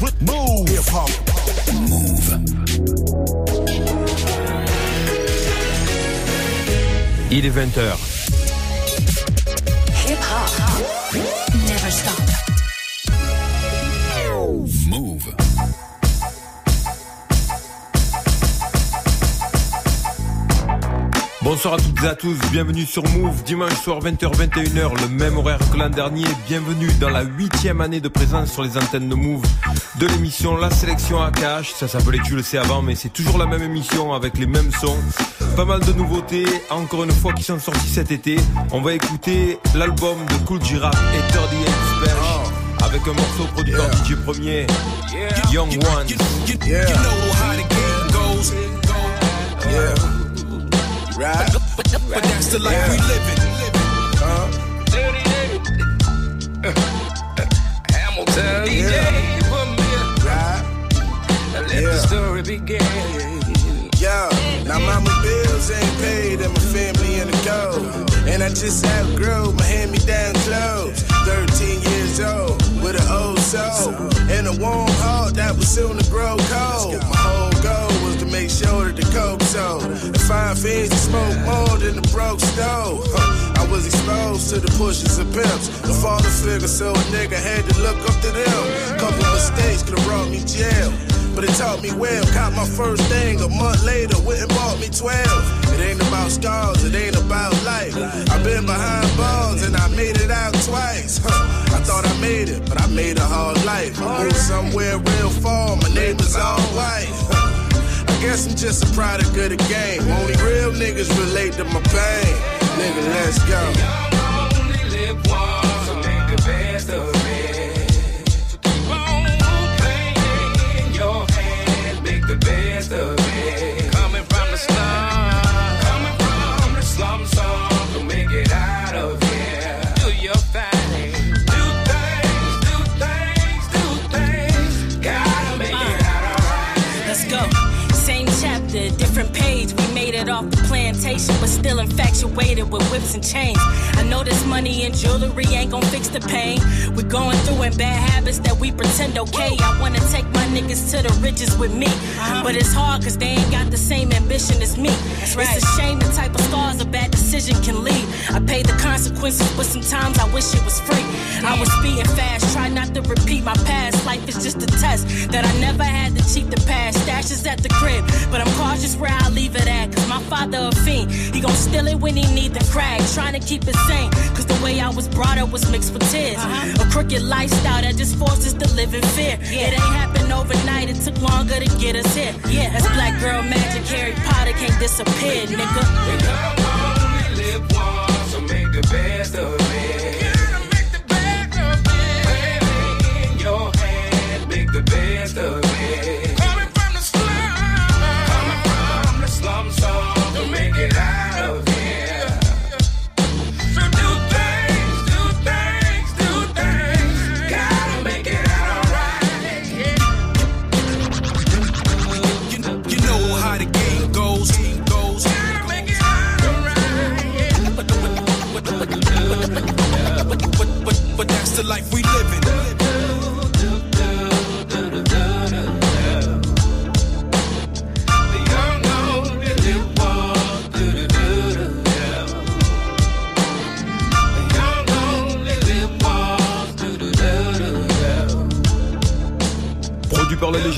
Move. Hip hop. Move. Il est 20h. Bonsoir à toutes et à tous, bienvenue sur Move, dimanche soir 20h-21h, le même horaire que l'an dernier, bienvenue dans la huitième année de présence sur les antennes de Move. De l'émission La Sélection AKH, ça s'appelait tu le sais avant mais c'est toujours la même émission avec les mêmes sons, pas mal de nouveautés, encore une fois qui sont sorties cet été, on va écouter l'album de Cool Giraffe et 38 Splash avec un morceau producteur DJ premier, Young Ones. Yeah. Yeah. Right. But that's the life we live Hamilton, Yeah. put me Right. let Yeah. the story begin. Yo, now mama bills ain't paid and my family in the cold. And I just outgrew my hand-me-down clothes. 13 years with an old soul. And a warm heart that was soon to grow cold. My whole goal was to make sure that the coke sold. And find fiends to smoke more than the broke stove. Huh, I was exposed to the pushes and pimps. The father figure, so a nigga had to look up to them. Couple mistakes could've brought me jail. But it taught me well. Caught my first thing a month later, went and bought me 12. It ain't about scars, it ain't about life. I've been behind bars and I made it out twice. Huh. I thought I made it, but I made a hard life. I moved somewhere real far, my neighbors all white. Huh. I guess I'm just a product of the game. Only real niggas relate to my pain. Nigga, let's go. Only live once, so the. Best of it. Coming from the slum, coming from the slum song, so make it out of here. Page. We made it off the plantation, but still infatuated with whips and chains. I know this money and jewelry ain't gonna fix the pain. We're going through in bad habits that we pretend okay. I wanna take my niggas to the riches with me. Uh-huh. But it's hard cause they ain't got the same ambition as me. It's a shame the type of scars a bad decision can leave. I pay the consequences, but sometimes I wish it was free. I was speeding fast, try not to repeat my past. Life is just a test that I never had to cheat the past. Stashes at the crib, but I'm cautious where I leave it at. Cause my father a fiend, he gon' steal it when he need the crack. Trying to keep it sane, cause the way I was brought up was mixed with tears. Uh-huh. A crooked lifestyle that just forces to live in fear. Yeah. It ain't happened overnight, it took longer to get us here. Yeah, that's black girl magic, Harry Potter can't disappear, nigga. Only live once, so make the best of it. Play in your hand, make the best of it.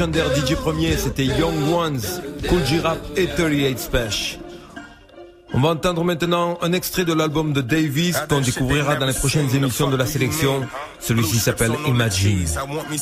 Légendaire DJ Premier, c'était Young Ones, Cool Giraffe et 38 Special. On va entendre maintenant un extrait de l'album de Davis qu'on découvrira dans les prochaines émissions de la sélection. Celui-ci s'appelle Imagine.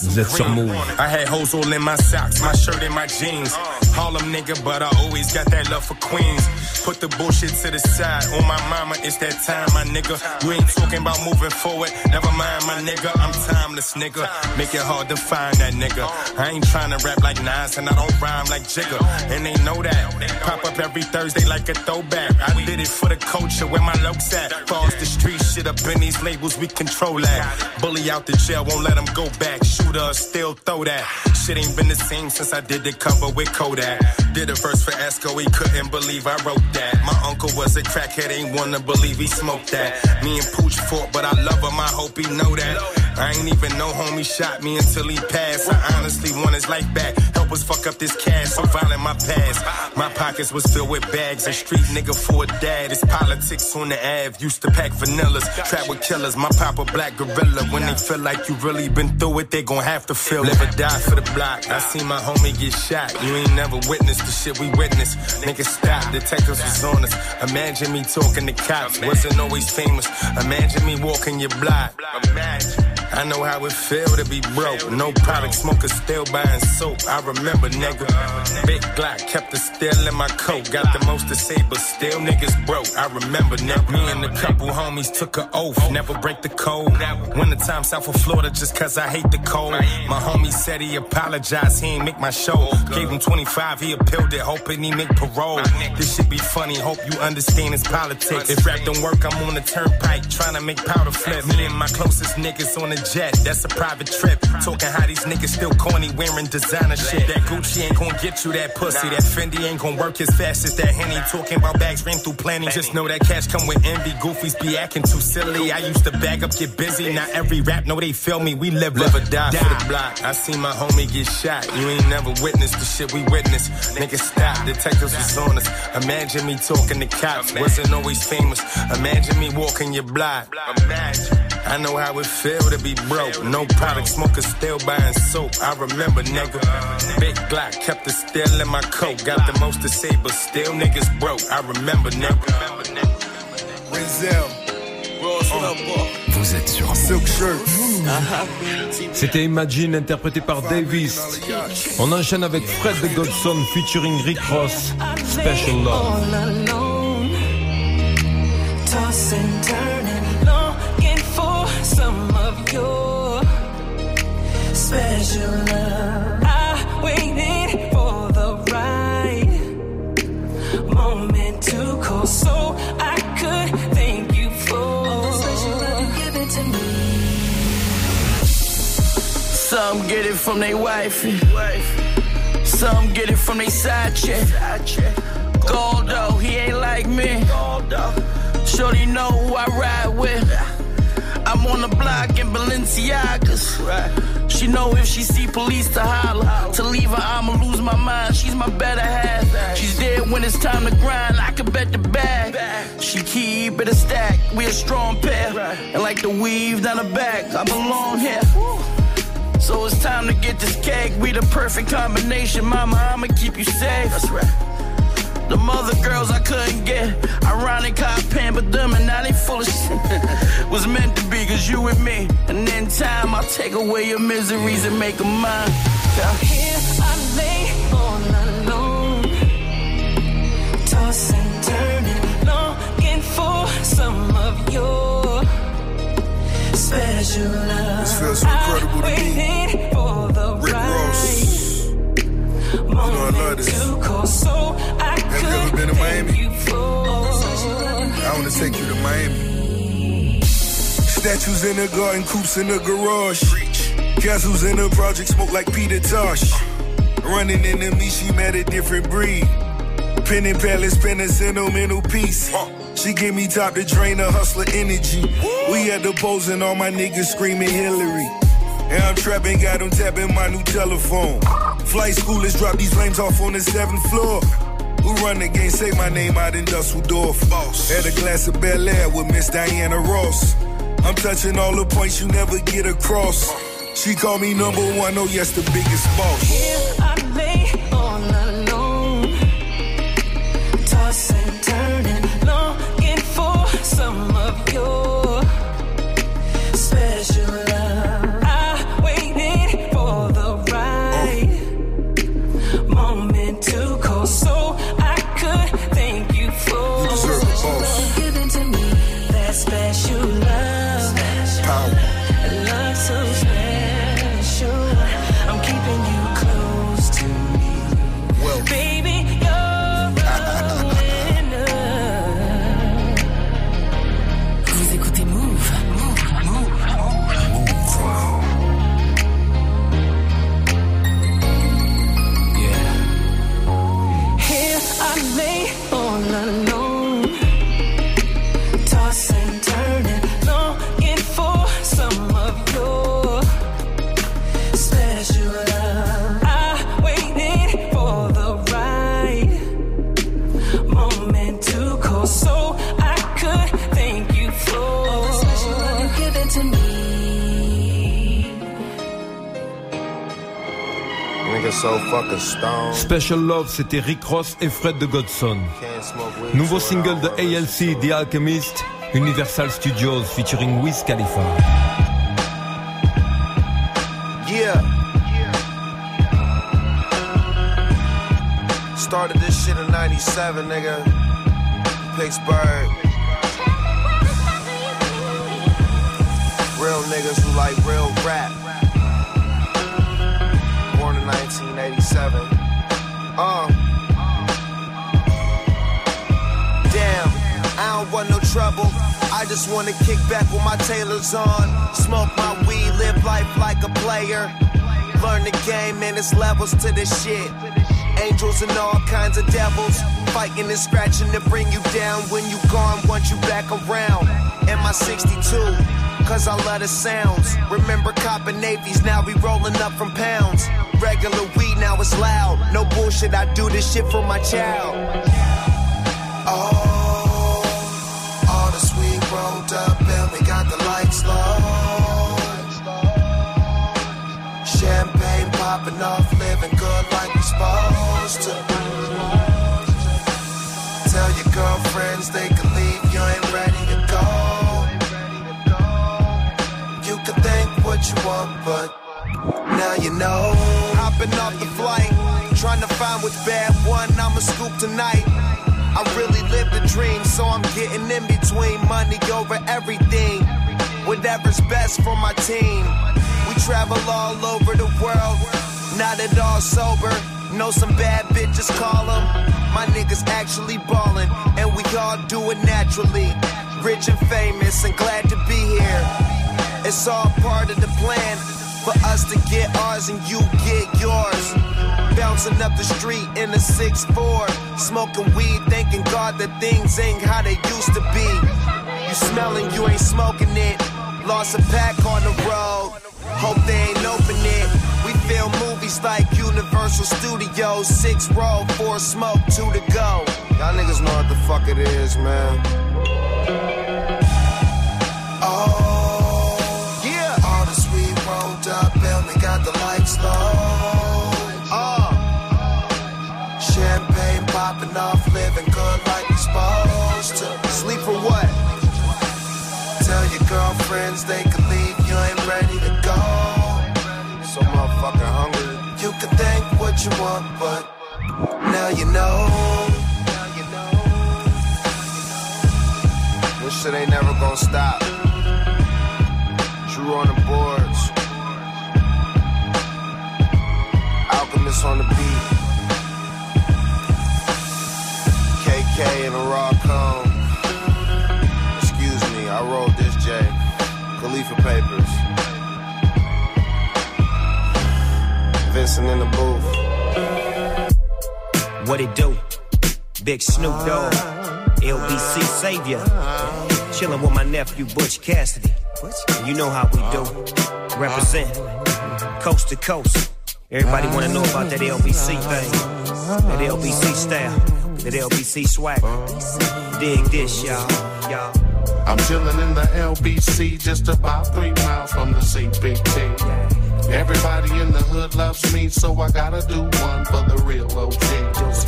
Vous êtes sur Move. I had hoes all in my socks, my shirt and my jeans. Harlem nigga, but I always got that love for Queens. Put the bullshit to the side. On my mama, it's that time, my nigga. You ain't talking about moving forward. Never mind, my nigga. I'm timeless, nigga. Make it hard to find that nigga. I ain't trying to rap like Nas, and I don't rhyme like Jigga. And they know that. Pop up every Thursday like a throwback. I did it for the culture, where my looks at. Falls the street shit up in these labels, we control that. Bully out the jail, won't let them go back. Shooter, still throw that. Shit ain't been the same since I did the cover with Kodak. Did a verse for Esco, he couldn't believe I wrote that. My uncle was a crackhead, ain't wanna believe he smoked that. Me and Pooch fought, but I love him, I hope he know that. I ain't even know homie shot me until he passed. I honestly want his life back. Help us fuck up this cash. So violent my past. My pockets was filled with bags. A street nigga for a dad. It's politics on the Ave. Used to pack vanillas. Trap with killers. My papa black gorilla. When they feel like you really been through it, they gon' have to feel Live or die for the block. I seen my homie get shot. You ain't never witnessed the shit we witnessed. Niggas stop. Detectives was on us. Imagine me talking to cops. Wasn't always famous. Imagine me walking your block. Imagine. I know how it feel to be broke. No product, smoker still buying soap. I remember, nigga. Big Glock kept the steel in my coat. Got the most to say, but still niggas broke. I remember, nigga. Me and a couple homies took an oath. Never break the code. Winter time south of Florida just cause I hate the cold. My homie said he apologized, he ain't make my show. Gave him 25, he appealed it, hoping he make parole. This should be funny, hope you understand it's politics. If rap don't work, I'm on the turnpike, trying to make powder flip. Me and my closest niggas on the jet, that's a private trip. Talking how these niggas still corny wearing designer shit. That Gucci ain't gonna get you that pussy. That Fendi ain't gonna work as fast as that Henny. Talking about bags ran through plenty. Just know that cash come with envy. Goofies be acting too silly. I used to bag up, get busy. Now every rap know they feel me. We live, live or die for the block. I seen my homie get shot. You ain't never witnessed the shit we witnessed. Niggas stop. Detectives was on us. Imagine me talking to cops. Wasn't always famous. Imagine me walking your block. Imagine. I know how it feel to be broke. No product, smokers still buying soap. I remember, nigga. Big Glock kept the steel in my coat. Got the most to say, but still niggas broke. I remember, nigga. Boy? Vous êtes sur Silk shirt. C'était Imagine interprété par Davis. On enchaîne avec Fred de Godson featuring Rick Ross. Special Love. Special love. I waited for the right moment to call, so I could thank you for all the special love you give it to me. Some get it from their wife. Some get it from their side chick. Goldo, he ain't like me. Shorty know who I ride with. I'm on the block in Balenciagas. She know if she see police to holler. To leave her, I'ma lose my mind. She's my better half. She's there when it's time to grind. I can bet the bag. She keep it a stack. We a strong pair. And like the weave down the back, I belong here. So it's time to get this cake. We the perfect combination. Mama, I'ma keep you safe. That's right. The mother girls I couldn't get. Ironic how I pampered them and now they full of shit. Was meant to be cause you and me. And in time I'll take away your miseries and make them mine. Yeah. Here I lay all alone, tossing, turning, longing for some of your special love. This feels so incredible to I me. I love this. so I Have you ever been to Miami? I wanna take you to Miami. Statues in the garden, coops in the garage. Castles in the project, smoke like Peter Tosh. Running into me, she met a different breed. Pen and palace, pen a sentimental piece. She give me top to drain the hustler energy. We at the polls and all my niggas screaming Hillary. And I'm trapping, got them tapping my new telephone. Flight schoolers drop these lames off on the seventh floor. Who run the game? Say my name out in Dusseldorf. Had a glass of Bel Air with Miss Diana Ross. I'm touching all the points you never get across. She call me number one, oh yes, the biggest boss. Special Love, c'était Rick Ross et Fred de Godson. Nouveau single de ALC, The Alchemist, Universal Studios featuring Wiz Khalifa. Yeah. Started this shit in 97, nigga. Pittsburgh. Real niggas who like real rap. Born in 1987. Uh. Damn, I don't want no trouble. I just wanna kick back with my tailors on. Smoke my weed, live life like a player. Learn the game and its levels to this shit. Angels and all kinds of devils. Fighting and scratching to bring you down. When you gone, want you back around. And my 62, cause I love the sounds. Remember copping navies, now we rolling up from pounds. Regular weed, now it's loud. No bullshit, I do this shit for my child. Oh, all the sweet rolled up and we got the lights low. Champagne popping off, living good like we're supposed to. Tell your girlfriends they can leave, you ain't ready to go. You can think what you want, but now you know. Hopping off the flight, trying to find which bad one I'ma scoop tonight. I really live the dream, so I'm getting in between money over everything. Whatever's best for my team. We travel all over the world, not at all sober. Know some bad bitches call them. My niggas actually ballin', and we all do it naturally. Rich and famous, and glad to be here. It's all part of the plan for us to get ours and you get yours. Bouncing up the street in a 6'4, smoking weed, thanking God that things ain't how they used to be. You smelling, you ain't smoking it. Lost a pack on the road. Hope they ain't open it. We film movies like Universal Studios. Six roll, four smoke, two to go. Y'all niggas know what the fuck it is, man. Got the lights low. Uh, champagne popping off, living good like we supposed to. Sleep for what? Tell your girlfriends they can leave, you ain't ready to go. So motherfucking hungry. You can think what you want, but now you know. This shit ain't never gonna stop. In the booth. What it do? Big Snoop Dogg, LBC Savior. Chillin' with my nephew Butch Cassidy. You know how we do. Represent coast to coast. Everybody wanna know about that LBC thing. That LBC style. That LBC swag. Dig this, y'all. Y'all. I'm chillin' in the LBC, just about three miles from the CPT. Everybody in the hood loves me, so I gotta do one for the real OGs.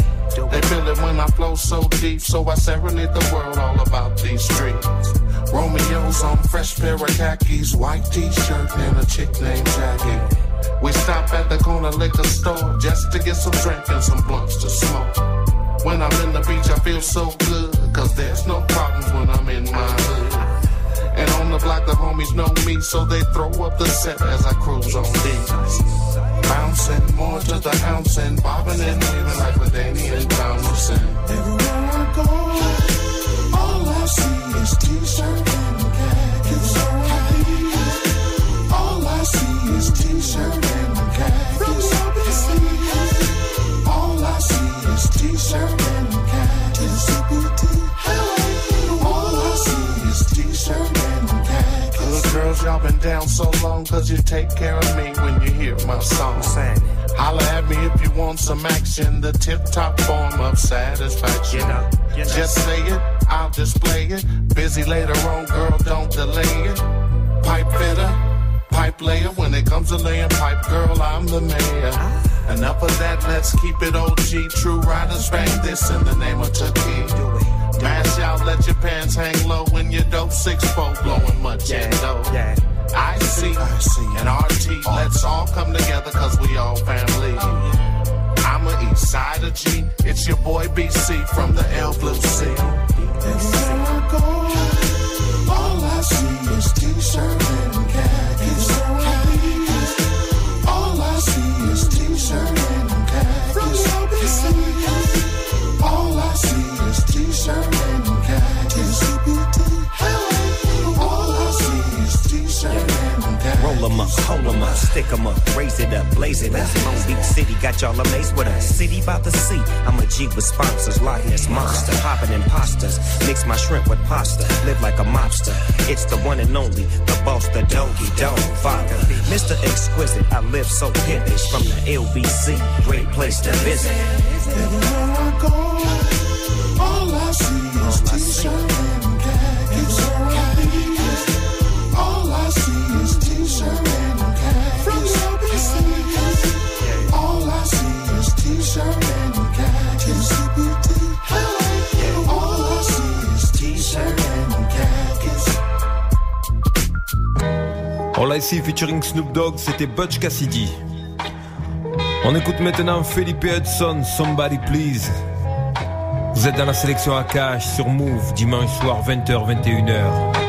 They feel it when I flow so deep, so I serenade the world all about these streets. Romeo's on fresh pair of khakis, white t-shirt, and a chick named Jackie. We stop at the corner liquor store just to get some drink and some blunts to smoke. When I'm in the beach, I feel so good, cause there's no problems when I'm in my hood. And on the block, the homies know me, so they throw up the set as I cruise on these. Bouncing more to the ounce and bobbing and weaving like with Danny and Thomason. Everywhere I go, all I see is t-shirt and khakis. All I see is t-shirt and khakis. All I see is t-shirt and khakis. Girls, y'all been down so long cause you take care of me when you hear my song. Sing. Holla at me if you want some action, the tip top form of satisfaction. Just say it, I'll display it. Busy later on, girl, don't delay it. Pipe fitter, pipe layer, when it comes to laying pipe, girl, I'm the mayor. Enough of that, let's keep it OG. True riders bang this in the name of Chucky. Mash out, let your pants hang low when your dope six four blowing much yeah. Yeah. I see, I see, and RT, let's all come together cause we all family. I'm a east side of G, it's your boy BC from the L Blue Sea. Everywhere I go, all I see is t-shirt and khakis. All I see is t-shirt and khakis. All Roll 'em up, hold 'em up, stick 'em up, raise it up, blaze it up. Long Beach City got y'all amazed with a City about the sea. I'm a G with sponsors, Loch Ness monster, popping imposters. Mix my shrimp with pasta, live like a mobster. It's the one and only, the boss, the doggy dog father. Mr. Exquisite, I live so pimpish from the LBC. Great place to visit. Everywhere I go, all I see is t-shirt All I See featuring Snoop Dogg, c'était Butch Cassidy. On écoute maintenant Felipe Hudson, Somebody Please. Vous êtes dans la sélection Akash sur Move, dimanche soir 20h,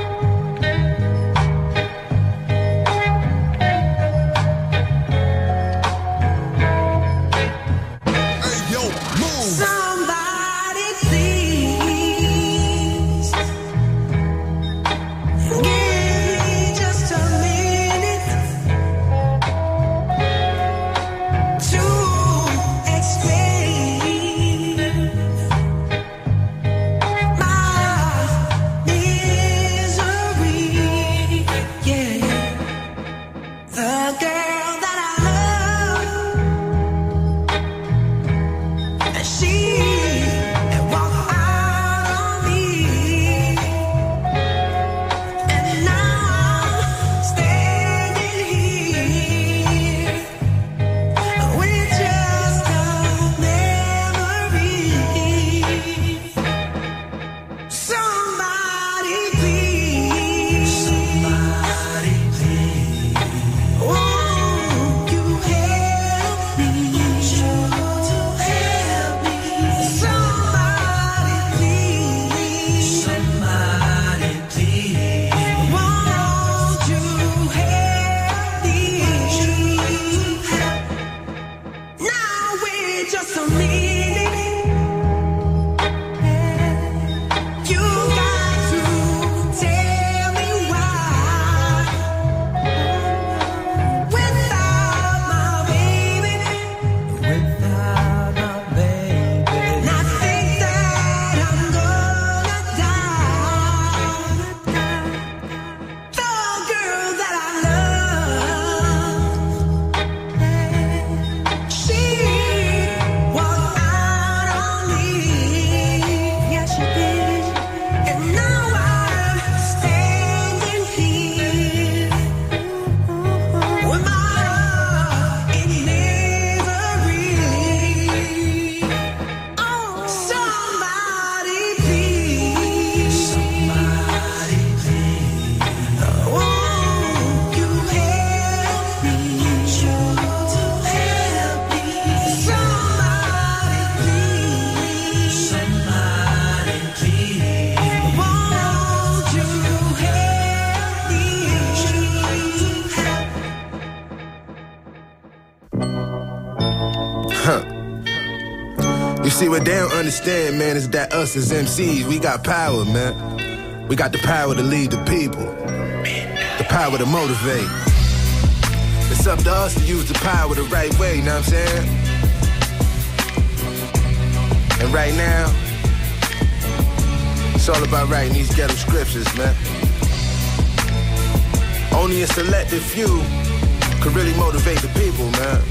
understand, man, is that us as MCs, we got power, man. We got the power to lead the people, the power to motivate. It's up to us to use the power the right way, you know what I'm saying? And right now, it's all about writing these ghetto scriptures, man. Only a selected few could really motivate the people, man.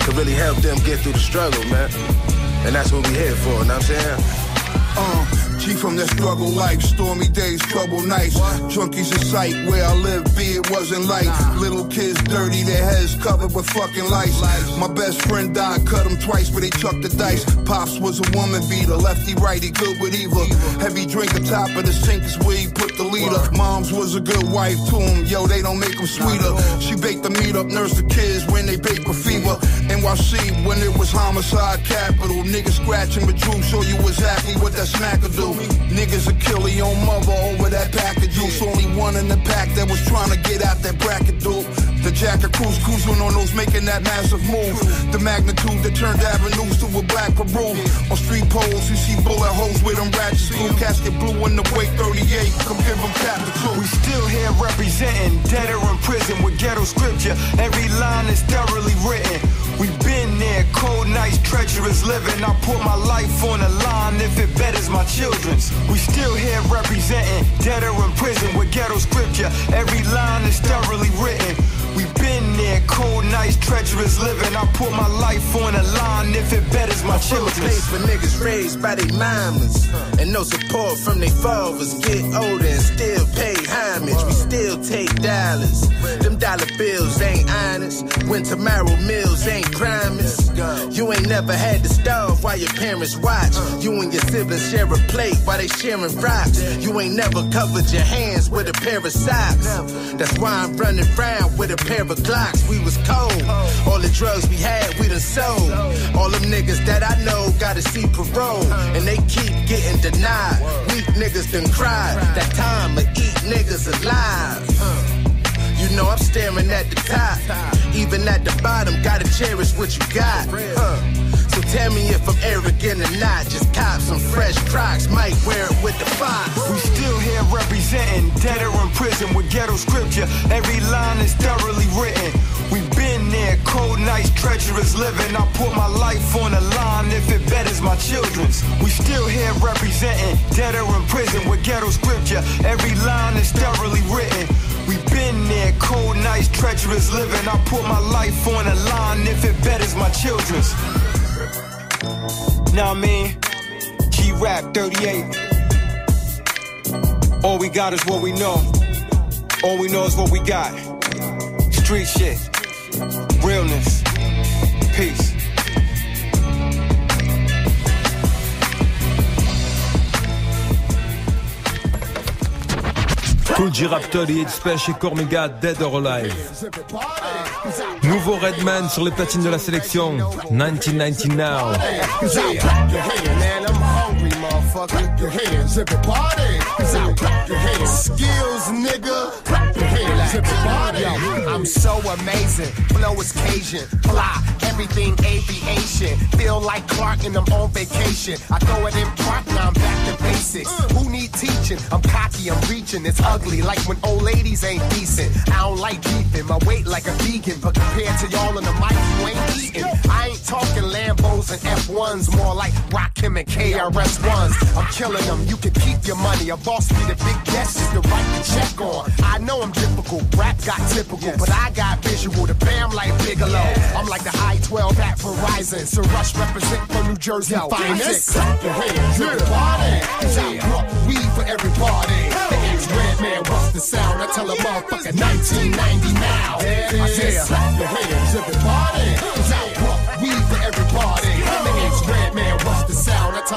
Could really help them get through the struggle, man. And that's what we here for, you know what I'm saying? Uh, G from that struggle life, stormy days, trouble nights. Junkies in sight, where I live, be it wasn't light. Little kids dirty, their heads covered with fucking lice. My best friend died, cut him twice, but they chucked the dice. Pops was a woman beater, lefty righty, good with either. Heavy drinker, top of the sink is where he put the leader. Mom's was a good wife to him, yo, they don't make them sweeter. She baked the meat up, nursed the kids when they bake with fever. NYC, when it was homicide capital. Niggas scratching but true, show you exactly what that smacker do. Niggas will kill your mother over that pack of juice. Only one in the pack that was trying to get out that bracket, dude. The jacket cruise, cruising on those making that massive move. The magnitude that turned avenues to a black Peru. On street poles, you see bullet holes with them ratchets through. Casket blue in the weight 38. Come give them two. We still here representing, dead or in prison with ghetto scripture. Every line is thoroughly written. We've been there, cold nights, treacherous living. I put my life on the line if it betters my children's. We still here representing, dead or in prison with ghetto scripture. Every line is thoroughly written. We've been there, cold nights, treacherous living. I put my life on the line if it betters my children's. Place for niggas raised by their mamas and no support from their fathers. Get older and still pay homage. We still take dollars. Them dollar bills ain't honest. When tomorrow meals ain't promised. You ain't never had to starve while your parents watch. You and your siblings share a plate while they sharing rocks. You ain't never covered your hands with a pair of socks. That's why I'm running around with a pair of Glocks. We was cold. All the drugs we had, we done sold. All them niggas that I know gotta see parole. And they keep getting denied. Weak niggas done cried. That time to eat niggas alive. Uh. You know I'm staring at the top. Even at the bottom, gotta cherish what you got. So tell me if I'm arrogant or not. Just cop some fresh crocs, might wear it with the fox. We still here representing, dead or in prison with ghetto scripture. Every line is thoroughly written. We've cold nights, treacherous living. I put my life on the line if it betters my children's. We still here representing, dead or in prison with ghetto scripture. Every line is thoroughly written. We've been there, cold nights, treacherous living. I put my life on the line if it betters my children's. Now I mean, G Rap 38. All we got is what we know. All we know is what we got. Street shit, realness, peace. Kool G Rap 38 Spesh chez Cormega, Dead or Alive. Nouveau Redman sur les platines de la sélection, 1990 Now. Man, I'm hungry, motherfucker. Your hands, everybody. Clap your hands. Skills, nigga. Hands. Yo, I'm so amazing. Flow is Cajun. Fly, everything aviation. Feel like Clark and I'm on vacation. I throw it in park, now I'm back to basics. Who need teaching? I'm cocky, I'm reaching. It's ugly, like when old ladies ain't decent. I don't like beefing, my weight like a vegan. But compared to y'all in the mic, you ain't eating. I ain't talking Lambos and F1s, more like Rakim and KRS1s. I'm killing them, you can keep your money. A boss be the big guest is the right to check on. I know I'm difficult, rap got typical, but I got visual. The bam like Bigelow. I'm like the high 12 at Verizon. So Rush represent for New Jersey Yo, finest. clap your hands, everybody. Cause I brought weed for everybody. The ex-red man, what's the sound? I tell a motherfucker 1990 now. I said, clap your hands, everybody. Cause I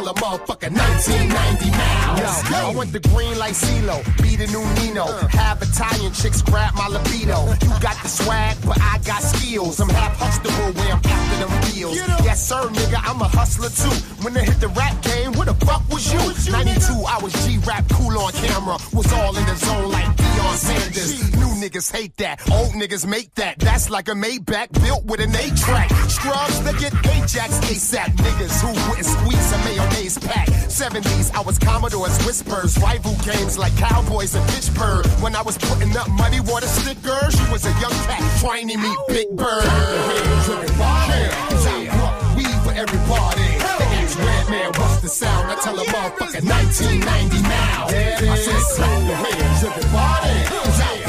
the? I tell a motherfucker 1990 now. Yo, I went the green like CeeLo, be the new Nino. Uh. Have Italian chicks grab my libido. You got the swag, but I got skills. I'm half hustable where I'm after them deals. Yes, sir, nigga, I'm a hustler too. When I hit the rap game, where the fuck was you? 92, I was G-Rap cool on camera. Was all in the zone like Deion Sanders. New niggas hate that, old niggas make that. That's like a Maybach built with an A-track. Scrubs that get Ajax ASAP. Niggas who wouldn't squeeze a mayonnaise pack. 70s, I was Commodore's whispers. Rival games like Cowboys and Pittsburgh. When I was putting up muddy water stickers, she was a young cat trying to meet Big Bird. The ex-red man, what's the sound? I tell a motherfucker 1990 now. I said, clap your hands, everybody. Cause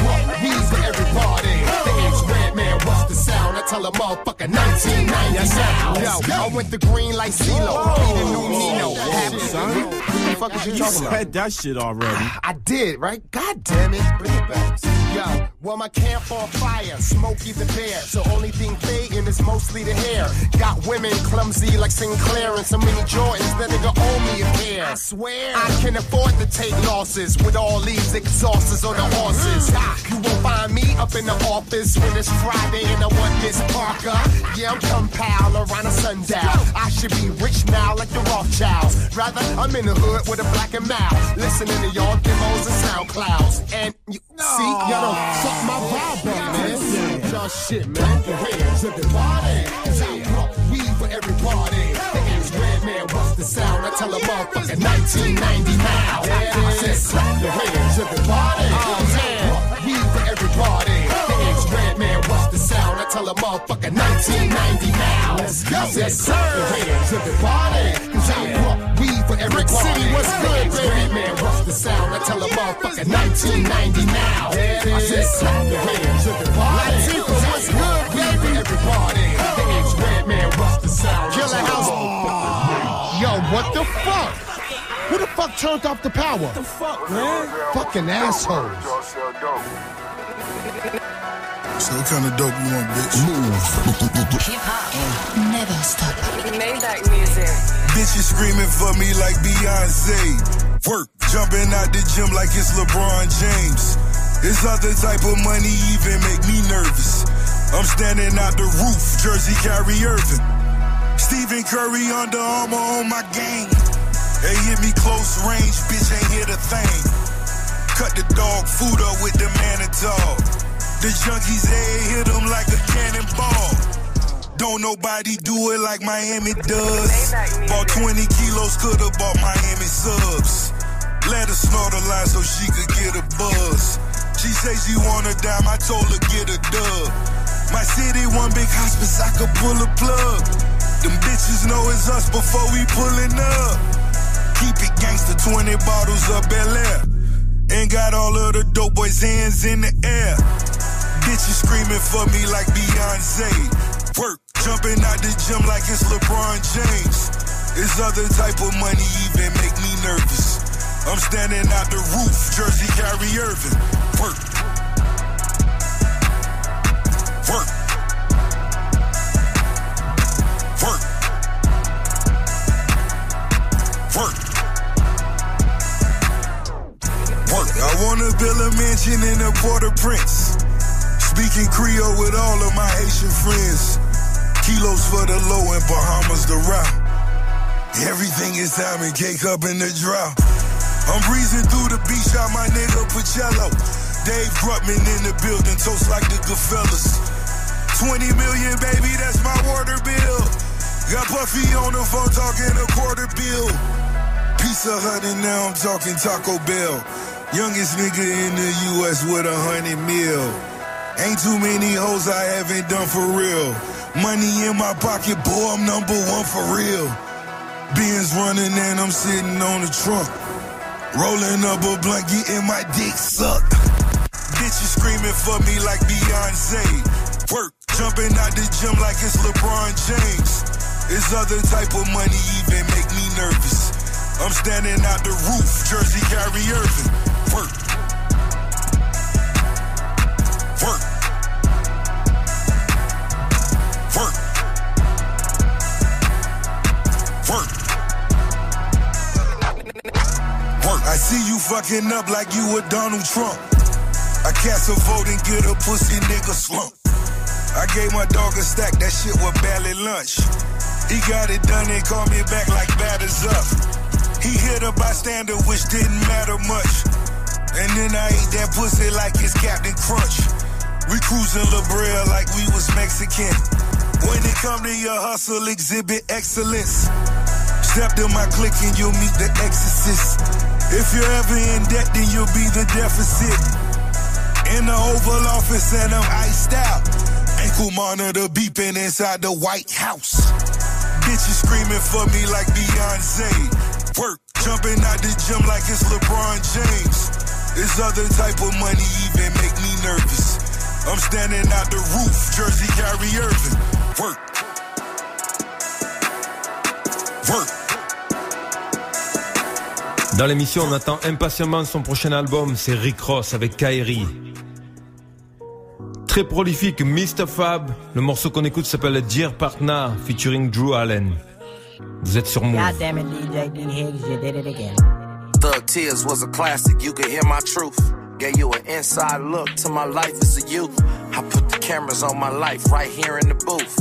tell a motherfucker 1990 Yes, sir. now. Let's Yo. I went to green like CeeLo. Oh. Be the new Nino. Happy- son. What the fuck is you You talking about? said that shit already. I did, right? God damn it. Bring it back. Yo, well, my camp on fire, Smokey the Bear. So only thing fading is mostly the hair. Got women clumsy like Sinclair and so many Jordans. That nigga owe me a pair. I swear. I can afford to take losses with all these exhausters on the horses. Mm-hmm. You won't find me up in the office when it's Friday and I want this Parker. Yeah, I'm compiled around a sundown. I should be rich now like the Rothschilds. Rather, I'm in the hood with a black and mouth. Listening to y'all demos and SoundClouds. And you see, y'all don't fuck my vibe up, man. Y'all shit, man. Your hands up the party. Cause I brought weed for every party. They ask Redman, what's the sound? I tell a motherfucker 1990 now. I said, hands up the party. Cause I brought weed for every tell a motherfucker 1990 now. Let's go. Clap your the party. Cause I brought weed for every City, what's good, baby? Redman, what's the sound? I tell a motherfucker 1990 now. I said, clap your hands up the party. Latifah, what's good, baby? Everybody, they ask Redman, what's the sound? Killer House. Yo, what the fuck? Who the fuck turned off the power? What the fuck, man? Fucking assholes. So what kind of dope you want, bitch? Move. Hip hop never stop. Maybach music. Bitches screaming for me like Beyonce. Work, jumping out the gym like it's LeBron James. This other type of money even make me nervous. I'm standing out the roof, Jersey Kyrie Irving. Stephen Curry Under Armour on my game. They hit me close range, bitch ain't hit a thing. Cut the dog food up with the dog. The junkies, they hit them like a cannonball. Don't nobody do it like Miami does. Bought 20 kilos, could've bought Miami subs. Let her snort a line so she could get a buzz. She say she want a dime, I told her get a dub. My city, one big hospice, I could pull a plug. Them bitches know it's us before we pullin' up. Keep it gangster, 20 bottles of Bel Air. And got all of the dope boys' hands in the air. Bitches screaming for me like Beyonce. Work, jumping out the gym like it's LeBron James. This other type of money even make me nervous. I'm standing out the roof, Jersey Kyrie Irving. Work. Work. Work. Wanna build a mansion in a Port-au-Prince. Speaking Creole with all of my Haitian friends. Kilos for the low and Bahamas the route. Everything is diamond cake up in the drought. I'm breezing through the beach out my nigga Pacello. Dave Grutman in the building, toast like the Goodfellas. 20 million, baby, that's my water bill. Got Puffy on the phone talking a quarter bill. Pizza Hut and now I'm talking Taco Bell. Youngest nigga in the US with a hundred mil. Ain't too many hoes I haven't done for real. Money in my pocket, boy, I'm number one for real. Benz running and I'm sitting on the trunk. Rolling up a blunt, getting my dick sucked. Bitches screaming for me like Beyonce. Work, jumping out the gym like it's LeBron James. This other type of money even make me nervous. I'm standing out the roof, Jersey Kyrie Irving. Work. Work. Work. Work. Work. I see you fucking up like you were Donald Trump. I cast a vote and get a pussy nigga slump. I gave my dog a stack, that shit was barely lunch. He got it done and called me back like batters up. He hit a bystander, which didn't matter much. And then I ate that pussy like it's Captain Crunch. We cruising La Brea like we was Mexican. When it come to your hustle, exhibit excellence. Step to my clique and you'll meet the exorcist. If you're ever in debt, then you'll be the deficit. In the Oval Office and I'm iced out. Ankle monitor beeping inside the White House. Bitches screaming for me like Beyonce. Work, jumping out the gym like it's LeBron James. This other type of money even make me nervous. I'm standing out the roof, Jersey Kyrie Irving. Work. Work. Dans l'émission, on attend impatiemment son prochain album, c'est Rick Ross avec Kairi. Très prolifique, Mr. Fab. Le morceau qu'on écoute s'appelle Dear Partner, featuring Drew Allen. Vous êtes sur Move. God damn it, DJ D Higgs, you did it again. Tears was a classic, you could hear my truth. Gave you an inside look to my life as a youth. I put the cameras on my life right here in the booth.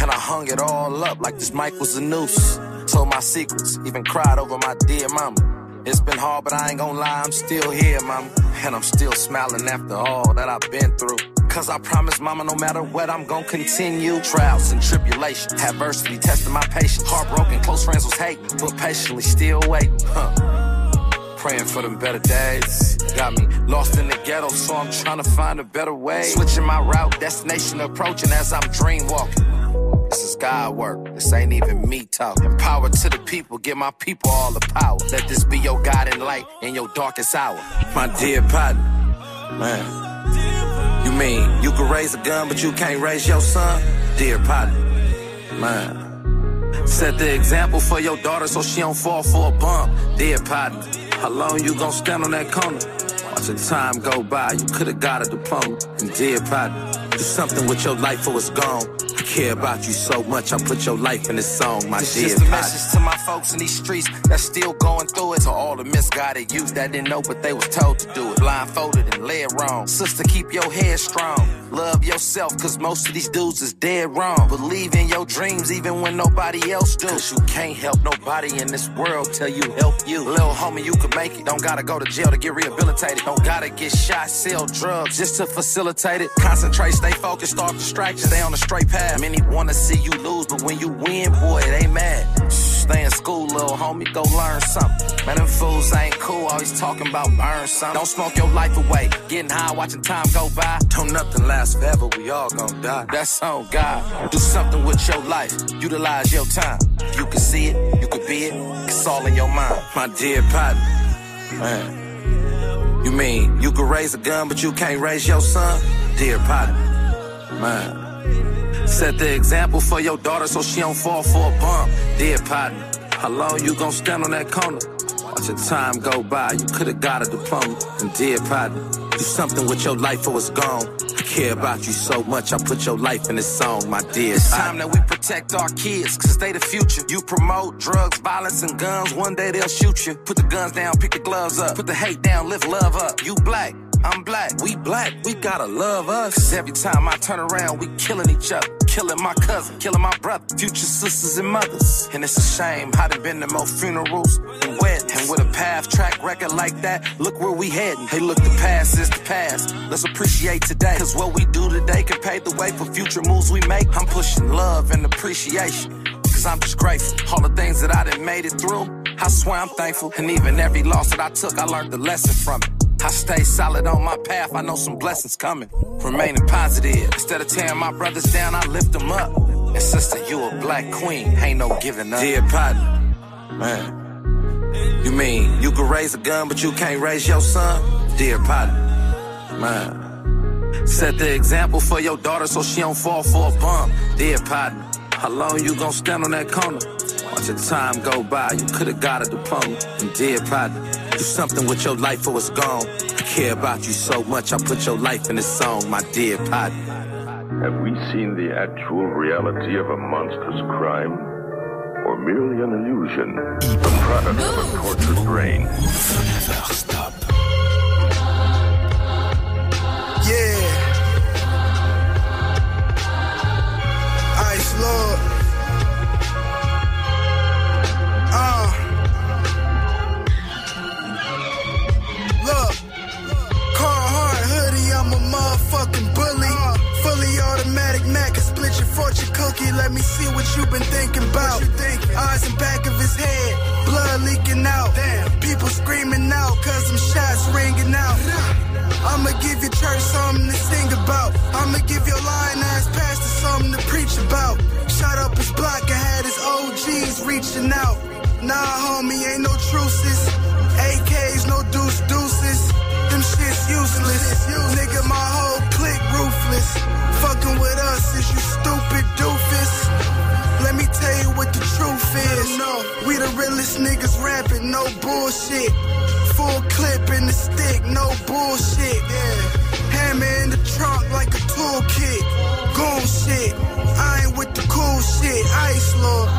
And I hung it all up like this mic was a noose. Told my secrets, even cried over my dear mama. It's been hard, but I ain't gonna lie, I'm still here, mama. And I'm still smiling after all that I've been through. Cause I promise, mama, no matter what, I'm gonna continue. Trials and tribulations, adversity testing my patience. Heartbroken, close friends was hating, but patiently still waiting. Huh. Praying for them better days. Got me lost in the ghetto, so I'm trying to find a better way. Switching my route, destination approaching as I'm dream walking. This is God work. This ain't even me talking. Power to the people, give my people all the power. Let this be your guiding light in your darkest hour. My dear partner, man. You mean you can raise a gun, but you can't raise your son? Dear partner, man. Set the example for your daughter so she don't fall for a bump. Dear partner, how long you gonna stand on that corner? Watching time go by, you could've got a diploma. And did partner, do something with your life or it's gone. Care about you so much, I put your life in this song, my It's dear just a message to my folks in these streets that's still going through it. To all the misguided youth that didn't know, what they was told to do it. Blindfolded and led wrong. Sister, keep your head strong. Love yourself, cause most of these dudes is dead wrong. Believe in your dreams even when nobody else do. Cause you can't help nobody in this world till you help you. Little homie, you can make it. Don't gotta go to jail to get rehabilitated. Don't gotta get shot, sell drugs just to facilitate it. Concentrate, stay focused, start distractions. Stay on the straight path. Wanna see you lose, but when you win, boy, they mad. Stay in school, little homie, go learn something. Man, them fools ain't cool, always talking about burn something. Don't smoke your life away, getting high, watching time go by. Don't nothing last forever, we all gon' die. That's on God. Do something with your life, utilize your time. You can see it, you can be it, it's all in your mind. My dear partner, man. You mean you can raise a gun, but you can't raise your son? Dear partner, man. Set the example for your daughter so she don't fall for a bump. Dear partner, how long you gonna stand on that corner? Watch your time go by, you could've got a diploma. And dear partner, do something with your life or it's gone. I care about you so much, I put your life in this song, my dear. It's time that we protect our kids, cause they the future. You promote drugs, violence, and guns, one day they'll shoot you. Put the guns down, pick the gloves up. Put the hate down, lift love up. You black. I'm black, we black, we gotta love us. Cause every time I turn around, we killing each other. Killing my cousin, killing my brother, future sisters and mothers. And it's a shame how there been the more funerals and weddings. And with a path track record like that, look where we heading. Hey, look, the past is the past. Let's appreciate today. Cause what we do today can pave the way for future moves we make. I'm pushing love and appreciation. Cause I'm just grateful. All the things that I done made it through, I swear I'm thankful. And even every loss that I took, I learned the lesson from it. I stay solid on my path, I know some blessings coming. Remaining positive. Instead of tearing my brothers down, I lift them up. And sister, you a black queen, ain't no giving up. Dear partner, man. You mean you can raise a gun, but you can't raise your son? Dear partner, man. Set the example for your daughter so she don't fall for a bump. Dear partner, how long you gonna stand on that corner? Watch your time go by, you could've got a diploma. And dear partner, do something with your life or it's gone. I care about you so much, I put your life in this song, my dear partner. Have we seen the actual reality of a monstrous crime? Or merely an illusion? The product of a tortured brain? Never stop. Lord. Uh. Look. Carhartt hoodie, I'm a motherfucking bully. Fully automatic Mac, can split your fortune cookie. Let me see what you been thinking about. Eyes in back of his head, blood leaking out. People screaming out, cause some shots ringing out. I'ma give your church something to sing about. I'ma give your lying ass pastor something to preach about. Shot up his block I had his OGs reaching out. Nah, homie, ain't no truces. AKs, no deuce deuces. Them shit's useless. You nigga, my whole clique ruthless. Fucking with us is you stupid doofus. Let me tell you what the truth is. No, we the realest niggas rapping, no bullshit. Full clip in the stick, no bullshit. Yeah. Hammer in the trunk like a toolkit. Goon shit. I ain't with the cool shit. Ice Lord.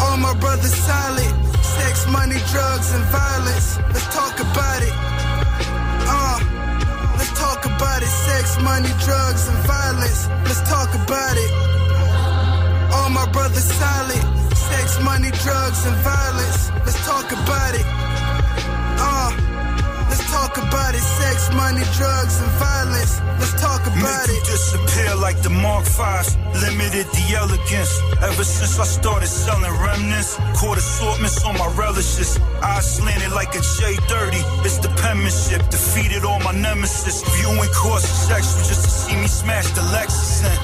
All my brothers solid. Sex, money, drugs, and violence. Let's talk about it. Uh, let's talk about it. Sex, money, drugs, and violence. Let's talk about it. All my brothers solid. Sex, money, drugs, and violence. Let's talk about it. Uh, let's talk about it. Sex, money, drugs, and violence. Let's talk about Make it. you disappear like the Mark Fives. Limited the elegance. Ever since I started selling remnants, caught assortments on my relishes. I slanted like a J30. It's the penmanship. Defeated all my nemesis. Viewing course of sexual just to see me smash the Lexus in.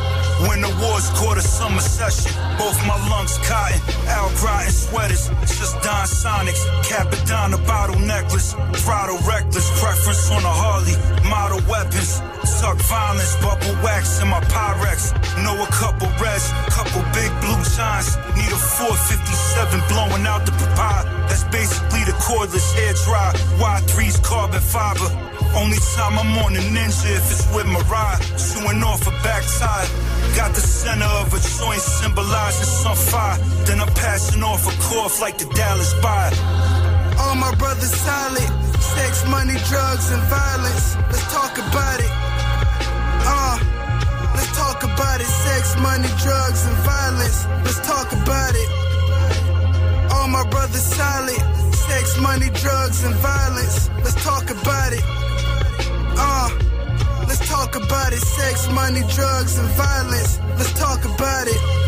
When the wars caught a summer session, both my lungs cotton, Al Groton sweaters, just Don Sonics, Capadonna bottle necklace, throttle reckless, preference on a Harley, model weapons, suck violence, bubble wax in my Pyrex, know a couple reds, couple big blue shines, need a 457 blowing out the papaya, that's basically the cordless hair dry, Y3's carbon fiber, only time I'm on the ninja if it's with Mariah, shooing off a backside. Got the center of a joint symbolizing some fire. Then I'm passing off a cough like the Dallas buyer. All my brothers solid. Sex, money, drugs, and violence. Let's talk about it. Uh, let's talk about it. Sex, money, drugs, and violence. Let's talk about it. All my brothers solid. Sex, money, drugs, and violence. Let's talk about it. Uh, let's talk about it. Sex, money, drugs, and violence. Let's talk about it.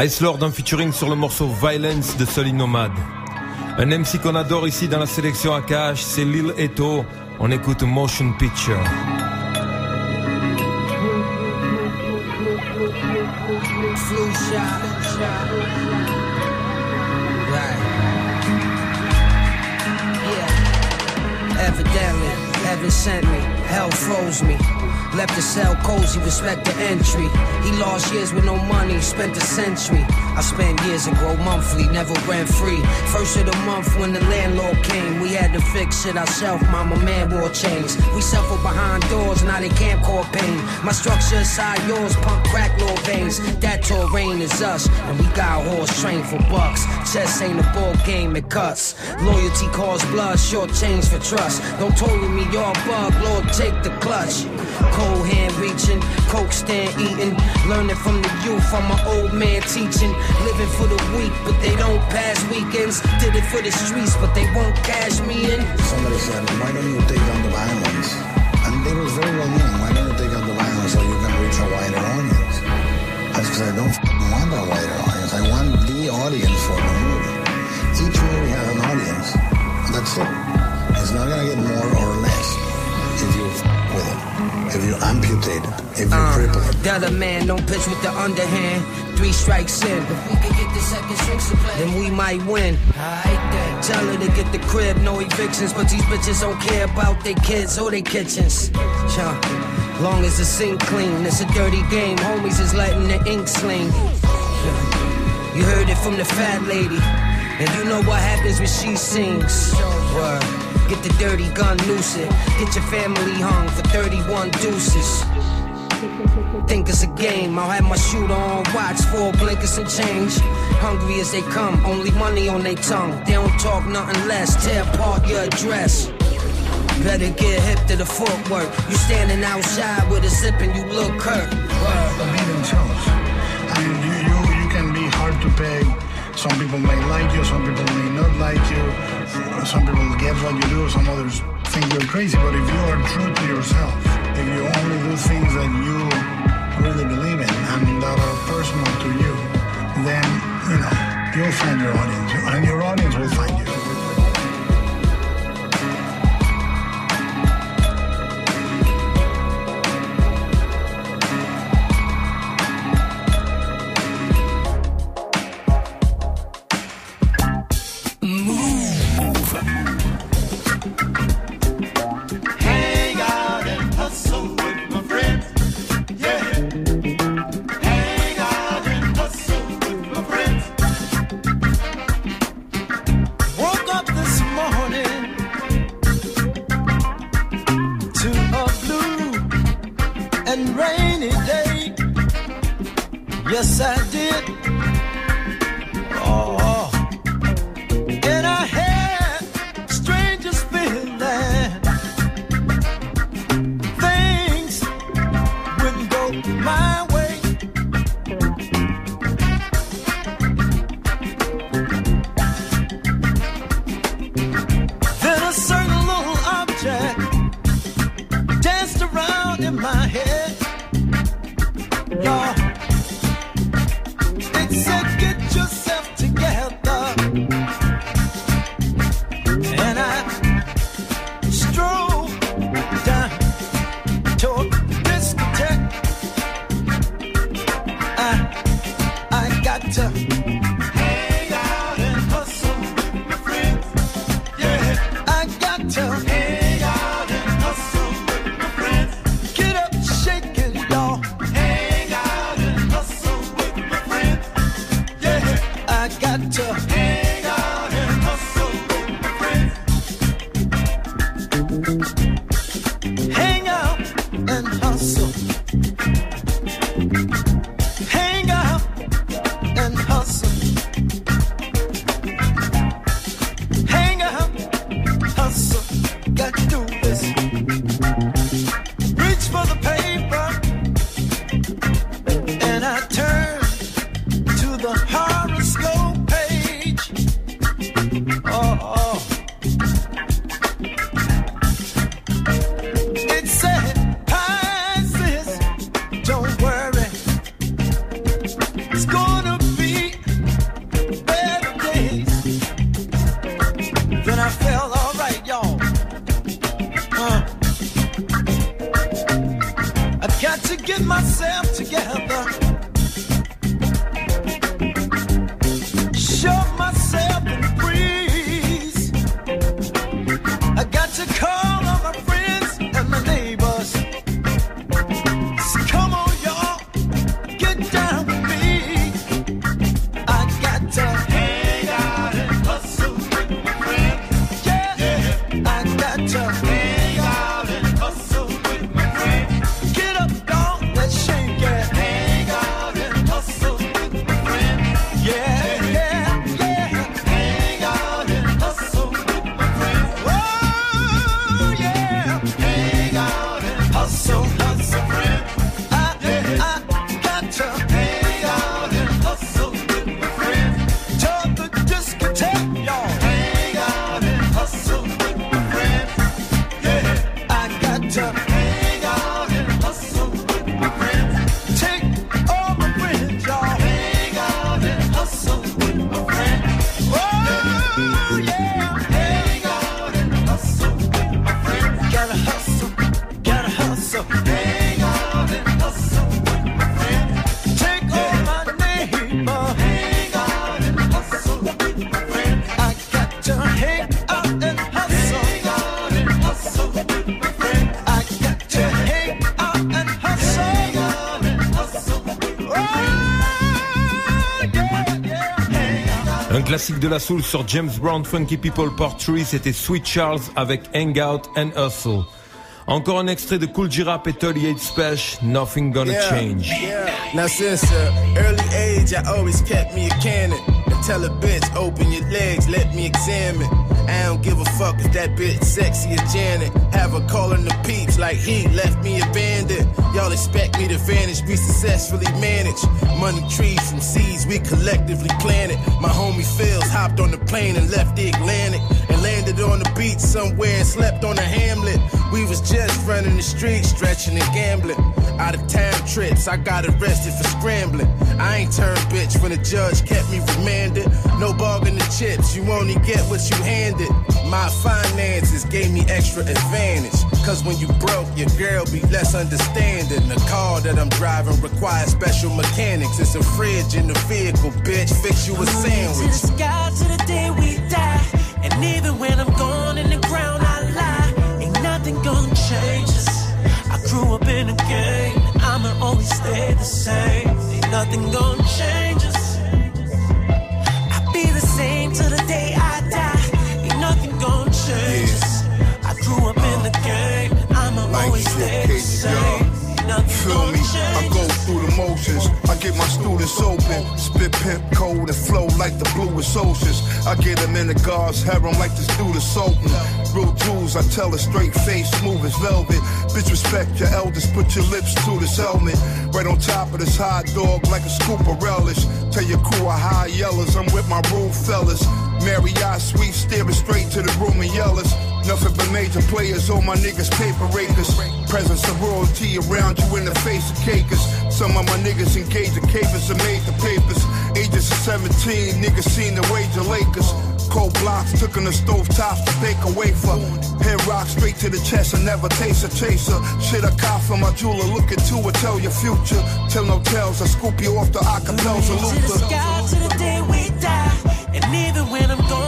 Ice Lord en featuring sur le morceau Violence de Solid Nomad. Un MC qu'on adore ici dans la sélection AKH, c'est Lil Eto. On écoute Motion Picture. Flu shot. Right. Yeah. Evidently, heaven sent me. Hell froze me. Left the cell cozy, respect the entry. He lost years with no money, spent a century. I spent years and grow monthly, never rent free. First of the month when the landlord came, we had to fix it ourselves. Mama man wore chains. We suffer behind doors, now they can't call pain. My structure inside yours, pump crack little veins. That terrain is us, and we got a horse trained for bucks. Chess ain't a ball game, it cuts. Loyalty calls blood, short change for trust. Don't total me, a bug, Lord, take the clutch. Cold hand reaching, coke stand eating. Learning from the youth, I'm an old man teaching. Living for the week, but they don't pass weekends. Did it for the streets, but they won't cash me in. Somebody said, why don't you take down the violence? And they was very well known, why don't you take out the violence so you can reach a wider audience? That's because I don't want a wider audience. I want the audience for the movie. Each movie has an audience. That's it. It's not gonna get more or less If you amputate. If you cripple it. The other man don't pitch with the underhand. Three strikes in. If we could get the second then we might win. Then. Tell her to get the crib, no evictions. But these bitches don't care about their kids or their kitchens. Huh. Long as the sink clean, it's a dirty game. Homies is letting the ink sling. Yeah. You heard it from the fat lady. And you know what happens when she sings. Word. Get the dirty gun, noose it. Get your family hung for 31 deuces. Think it's a game. I'll have my shooter on watch, four blinkers and change. Hungry as they come, only money on their tongue. They don't talk nothing less. Tear apart your address. Better get hip to the footwork. You standing outside with a zip and you look hurt. Some people may like you, some people may not like you. Some people get what you do, some others think you're crazy. But if you are true to yourself, if you only do things that you really believe in and that are personal to you, then, you know, you'll find your audience. And your classique de la soul sur James Brown Funky People Part 3, c'était Sweet Charles avec Hang Out and Hustle. Encore un extrait de Cool J-Rap et 38 Special, Nothing Gonna Yeah, Change. Yeah. Now since an early age, I always kept me a cannon. And tell a bitch, open your legs, let me examine. I don't give a fuck if that bitch sexy as Janet. Have her calling the peeps like he left me abandoned. Y'all expect me to vanish, we successfully manage. Money trees from seeds we collectively planted. My homie Phils hopped on the plane and left the Atlantic. And landed on the beach somewhere and slept on a hamlet. We was just running the streets, stretching and gambling. Out of town trips, I got arrested for scrambling. I ain't turned bitch when the judge kept me remanded. No bargaining chips, you only get what you handed. My finances gave me extra advantage. Cause when you broke, your girl be less understanding. The car that I'm driving requires special mechanics. It's a fridge in the vehicle, bitch. Fix you a sandwich. To the sky to the day we die. And even when I'm gone in the ground, I lie. Ain't nothing gonna change in game, and I'ma always stay the same. Ain't nothing gonna change us. I'll be the same till the day I die. Ain't nothing gonna change us. I grew up in the game, I'ma always stay the same. Ain't nothing gonna get my students open. Spit pimp code and flow like the bluest oceans. I get them in the guards harem like this dude is Sultan. Real jewels, I tell a straight face, smooth as velvet. Bitch, respect your elders, put your lips to this helmet. Right on top of this hot dog like a scoop of relish. Tell your crew I high yellows, I'm with my rude fellas. Marriott suite, steering straight to the room and yells. Nothing but major players, all my niggas paper rakers. Presence of royalty around you in the face of cakers. Some of my niggas engaged the capers and made the papers. Ages of 17, niggas seen the wager Lakers. Cold blocks, took in the stove tops to bake a wafer. Head rock straight to the chest and never taste a chaser. Shit I cop from my jeweler, look into it, tell your future. Tell no tales, I scoop you off the acapella To the sky, to the day we die. And even when I'm gone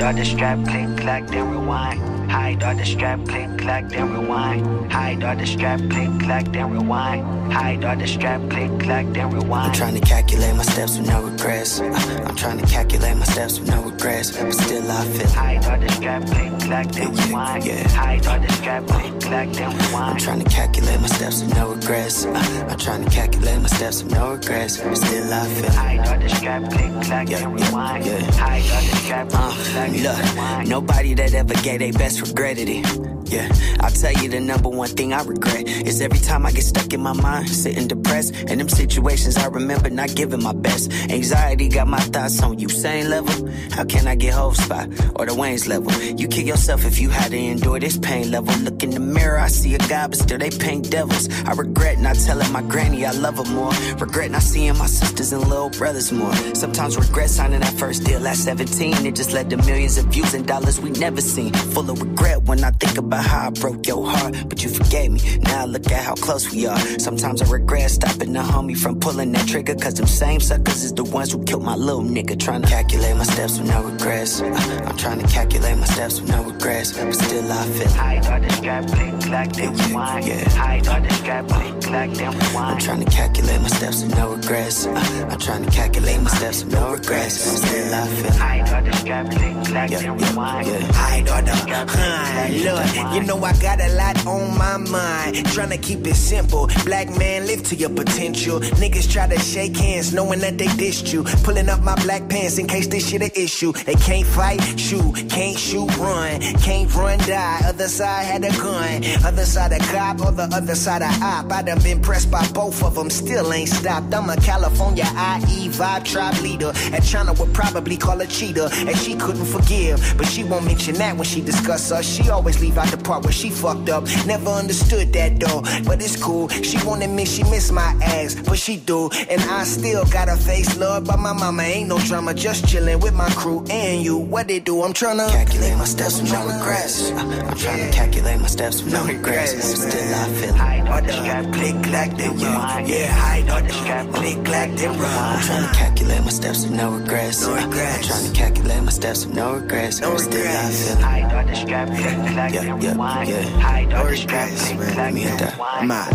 all the strap, click, clack, then rewind. Hide all the strap, click, clack, then rewind. Hide all the strap, click, clack, then rewind. Hide all the strap, click, clack, then rewind. I'm trying to calculate my steps with no regrets. Uh, I'm trying to calculate my steps with no regrets. But still, I feel Hide all the strap, click, clack, then rewind. Hide all the strap, click, clack, then rewind. I'm trying to calculate my steps with no regrets. Uh, I'm trying to calculate my steps with no regrets. But still, I feel Hide all the strap, click, clack, then rewind. Hide all the strap, click, clack, then Look, rewind. nobody that ever gave their best regretted it. Yeah, I'll tell you the number one thing I regret is every time I get stuck in my mind, sitting depressed, and them situations I remember not giving my best. Anxiety got my thoughts on you, same level. How can I get whole spot or the Wayne's level? You kill yourself if you had to endure this pain level. Look in the mirror, I see a God, but still they paint devils. I regret not telling my granny I love her more. Regret not seeing my sisters and little brothers more. Sometimes regret signing that first deal at 17. It just led to millions of views and dollars we never seen. Full of regret when I think about how I broke your heart, but you forgave me. Now look at how close we are. Sometimes I regret stopping the homie from pulling that trigger, cause them same suckers is the ones who killed my little nigga. Trying to calculate my steps with no regrets. Uh, I'm trying to calculate my steps with no regrets, but still I feel Hide all the strap, click, clack, then rewind. Hide all the strap, click, clack, then I'm rewind. trying to calculate my steps with no regrets. Uh, I'm trying to calculate my steps with no regrets, but still I feel all the strap, click, clack, then rewind. Hide all the huh, look, you know I got a lot on my mind. Tryna keep it simple. Black man, live to your potential. Niggas try to shake hands knowing that they dissed you. Pulling up my black pants in case this shit a issue. They can't fight, shoot, can't shoot, run. Can't run, die. Other side had a gun. Other side a cop, or the other side a op. I done been pressed by both of them, still ain't stopped. I'm a California IE vibe tribe leader. And China would probably call a cheater. And she couldn't forgive, but she won't mention that when she discuss us. She always leave out the part where she fucked up. Never understood that though, but it's cool. She wanted me, she missed my ass, but she do. And I still got her face loved by my mama. Ain't no drama, just chilling with my crew and you. What they do? I'm tryna calculate my steps with no regrets. I'm trying to calculate my steps with no regrets, still I feel Hide all the strap, click, clack, then rewind. Yeah, hide all the strap, click, clack, then I'm run. trying to calculate my steps with no regrets. Uh, I'm trying to calculate my steps with no regrets, No but still I feel Hide all the strap, click, clack, then rewind. Hide all the strap, click, clack, then rewind. I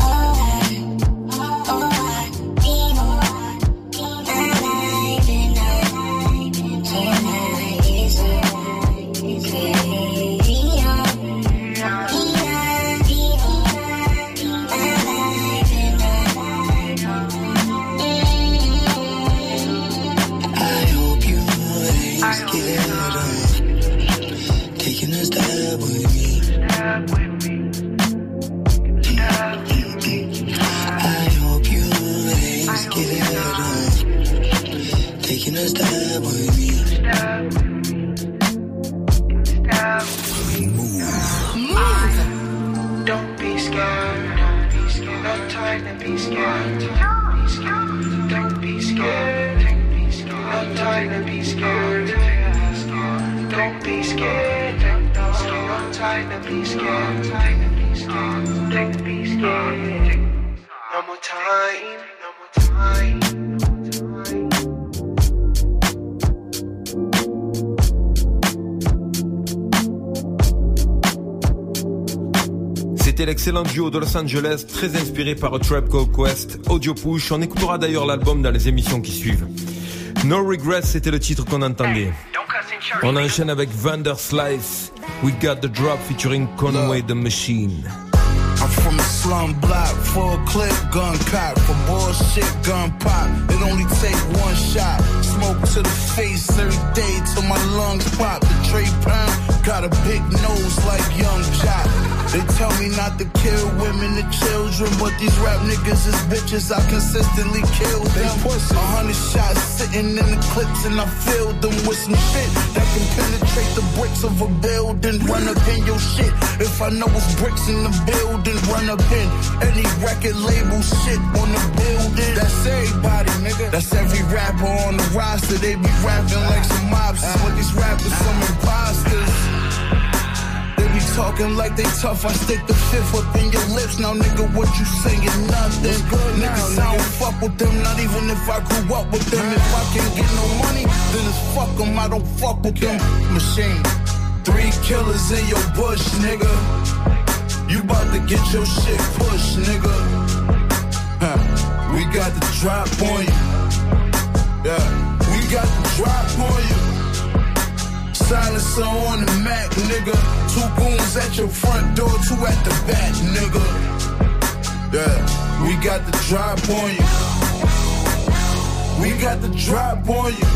C'était l'excellent duo de Los Angeles, très inspiré par A Trap Called Quest, Audio Push. On écoutera d'ailleurs l'album dans les émissions qui suivent. No Regrets, c'était le titre qu'on entendait. On enchaîne avec Vander Slice, We Got the Drop featuring Conway the Machine. Slum block, full clip, gun cock. For bullshit, gun pop. It only take one shot. Smoke to the face every day till my lungs pop. The Trey Pound got a big nose like Young Joc. They tell me not to kill women and children, but these rap niggas is bitches. I consistently kill them. A hundred shots sitting in the clips, and I filled them with some shit that can penetrate the bricks of a building. Run up in your shit. If I know it's bricks in the building, run up in any record label shit on the building. That's everybody, nigga. That's every rapper on the roster. They be rapping like some mobsters, but these rappers some imposters. They be talking like they tough. I stick the fifth up in your lips. Now, nigga, what you saying? Nothing. Niggas, I don't fuck with them. Not even if I grew up with them. If I can't get no money, then it's fuck them. I don't fuck with them. Machine. Three killers in your bush, nigga. You bout to get your shit pushed, nigga. Huh. We got the drop on you. Yeah. We got the drop on you. Silencer on the Mac, nigga. Two goons at your front door, two at the back, nigga. Yeah, we got the drop on you. We got the drop on you.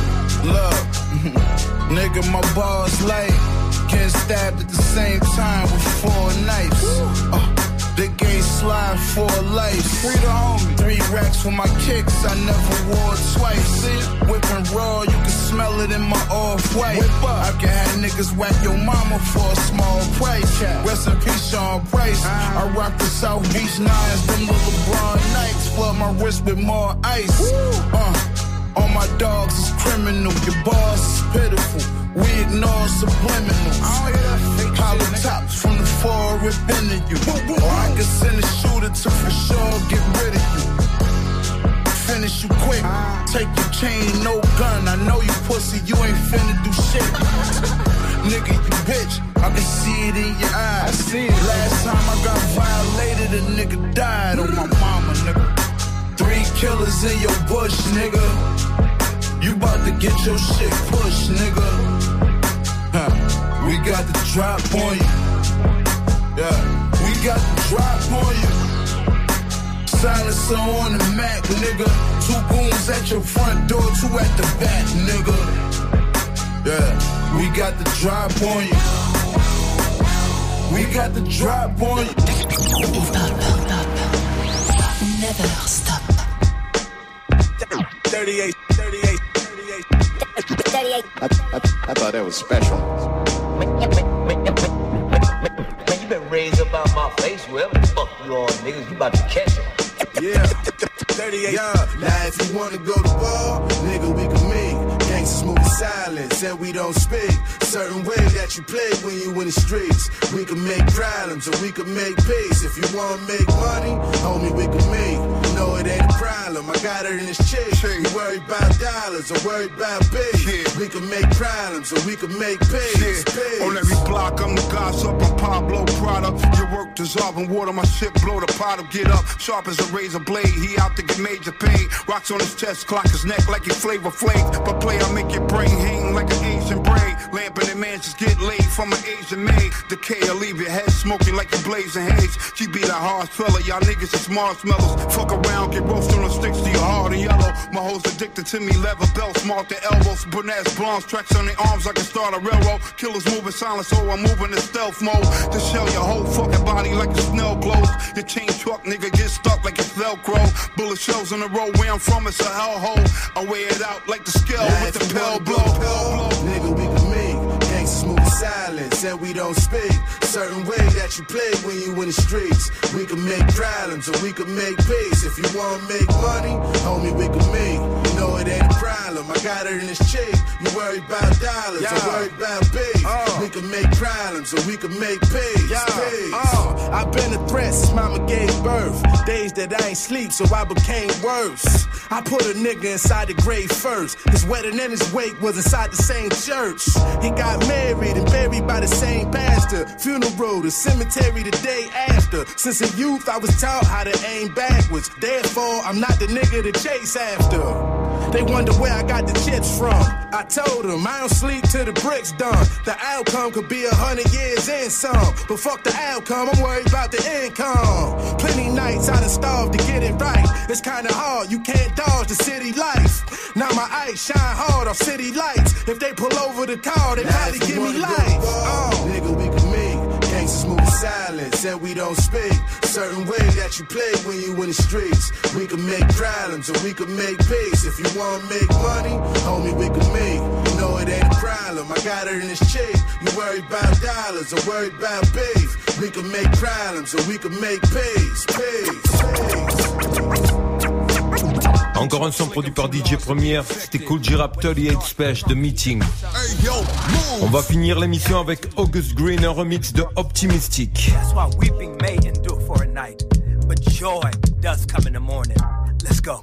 Look, nigga, my balls light. Getting stabbed at the same time with four knives. Uh, the game slide for life. Free the homie. Three racks for my kicks, I never wore twice. Whipping raw, you can smell it in my off white. I can have niggas whack your mama for a small price. Rest in peace, Sean Price. I rock the South Beach nines, them little LeBron nights. Flood my wrist with more ice. Uh, all my dogs is criminal, your boss is pitiful. We ignore subliminals. Oh, Hollow tops from the far rip into you. Or I could send a shooter to for sure get rid of you. Finish you quick, ah. take your chain, no gun. I know you pussy, you ain't finna do shit. Nigga, you bitch, I can see it in your eyes. I see it. Last time I got violated, a nigga died on my mama, nigga. Three killers in your bush, nigga. You bout to get your shit pushed, nigga. Huh. We got the drop on you. Yeah, we got the drop on you. Silencer on the Mac, nigga. Two goons at your front door, two at the back, nigga. Yeah, we got the drop on you. We got the drop on you. Never stop. 38, 38, 38. I, I, I thought that was special. Man, you been raised up out my face, whoever the fuck you are, niggas, you about to catch him. Yeah, 38. Yeah, now if you wanna go to war, nigga, we can meet. Gangsters move in silence and we don't speak. Certain way that you play when you in the streets. We can make problems or we can make peace. If you wanna make money, homie, we can meet. No, it ain't a problem. I got her in this chick. You worry about dollars or worry about biz. We can make problems or we can make peace. peace. On every block, I'm the gossip. I'm Pablo Prada. Your work dissolving water, my shit blow the pot up. Get up, sharp as a razor blade. He out to get major pain. Rocks on his chest, clock his neck like he Flavor Flav. But play, I make your brain hang like an ancient braid. In the get laid from an Asian maid. Decay, I leave your head smoking like you blazing haze. She be the hard fella, y'all niggas is marshmallows. Fuck around, get roasted on sticks to your hard and yellow. My hoes addicted to me, leather belts, mark the elbows. Brunettes, blondes, tracks on their arms, I can start a railroad. Killers moving silent, so I'm moving in stealth mode. To shell your whole fucking body like a snail clothes. Your chain truck, nigga, get stuck like it's Velcro. Bullet shells in the road, where I'm from, it's a hellhole. I weigh it out like the scale with the pill blow. to war, Nigga, we silence and we don't speak. Certain way that you play when you in the streets. We can make problems or we can make peace. If you wanna make money, homie, we can make. You know it ain't a problem. I got it in this cheek. You worry about dollars, I Yeah. worry about beef. We can make problems or we can make peace. Yeah, peace. uh, I've been a threat since mama gave birth. Days that I ain't sleep, so I became worse. I put a nigga inside the grave first. His wedding and his wake was inside the same church. He got married and buried by the same pastor. Funeral, the cemetery the day after. Since a youth, I was taught how to aim backwards. Therefore, I'm not the nigga to chase after. They wonder where I got the chips from. I told them I don't sleep till the bricks done. The outcome could be a hundred years and some. But fuck the outcome, I'm worried about the income. Plenty nights I done starved to get it right. It's kinda hard, you can't dodge the city life. Now my eyes shine hard off city lights. If they pull over the car, they Now probably give me life. to war, Nigga, we can silence and we don't speak. Certain way that you play when you in the streets. We can make problems or we can make peace. If you wanna make money, homie, we can meet. You know it ain't a problem. I got it in this cheek. You worry about dollars or worry about beef. We can make problems or we can make peace. Peace. Encore un son produit par DJ Première, c'était Cool J Rap 38 Special de Meeting. On va finir l'émission avec August Green, un remix de Optimistic. That's why weeping may endure for a night, but joy does come in the morning. Let's go.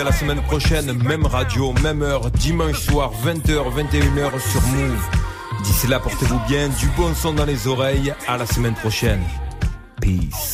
À la semaine prochaine, même radio, même heure, dimanche soir, 20h, 21h sur Move. D'ici là, portez-vous bien, du bon son dans les oreilles, à la semaine prochaine. Peace.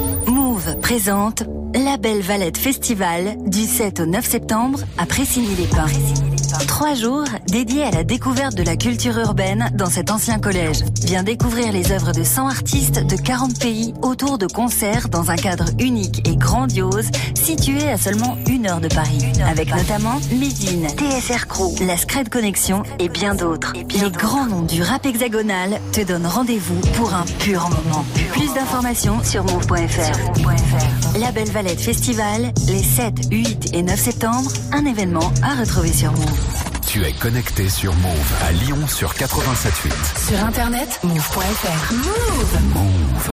Présente La Belle Valette Festival du 7 au 9 septembre à Pressigny-les-Pins. Trois jours dédiés à la découverte de la culture urbaine dans cet ancien collège. Viens découvrir les œuvres de 100 artistes de 40 pays autour de concerts dans un cadre unique et grandiose situé à seulement une heure de Paris. Avec notamment Médine, TSR Crew, La Scred Connexion et bien d'autres. Les grands noms du rap hexagonal te donnent rendez-vous pour un pur moment. Plus d'informations sur move.fr. La Belle Valette Festival, les 7, 8 et 9 septembre, un événement à retrouver sur Move. Tu es connecté sur Move à Lyon sur 87.8. Sur internet, move.fr. Move. Move.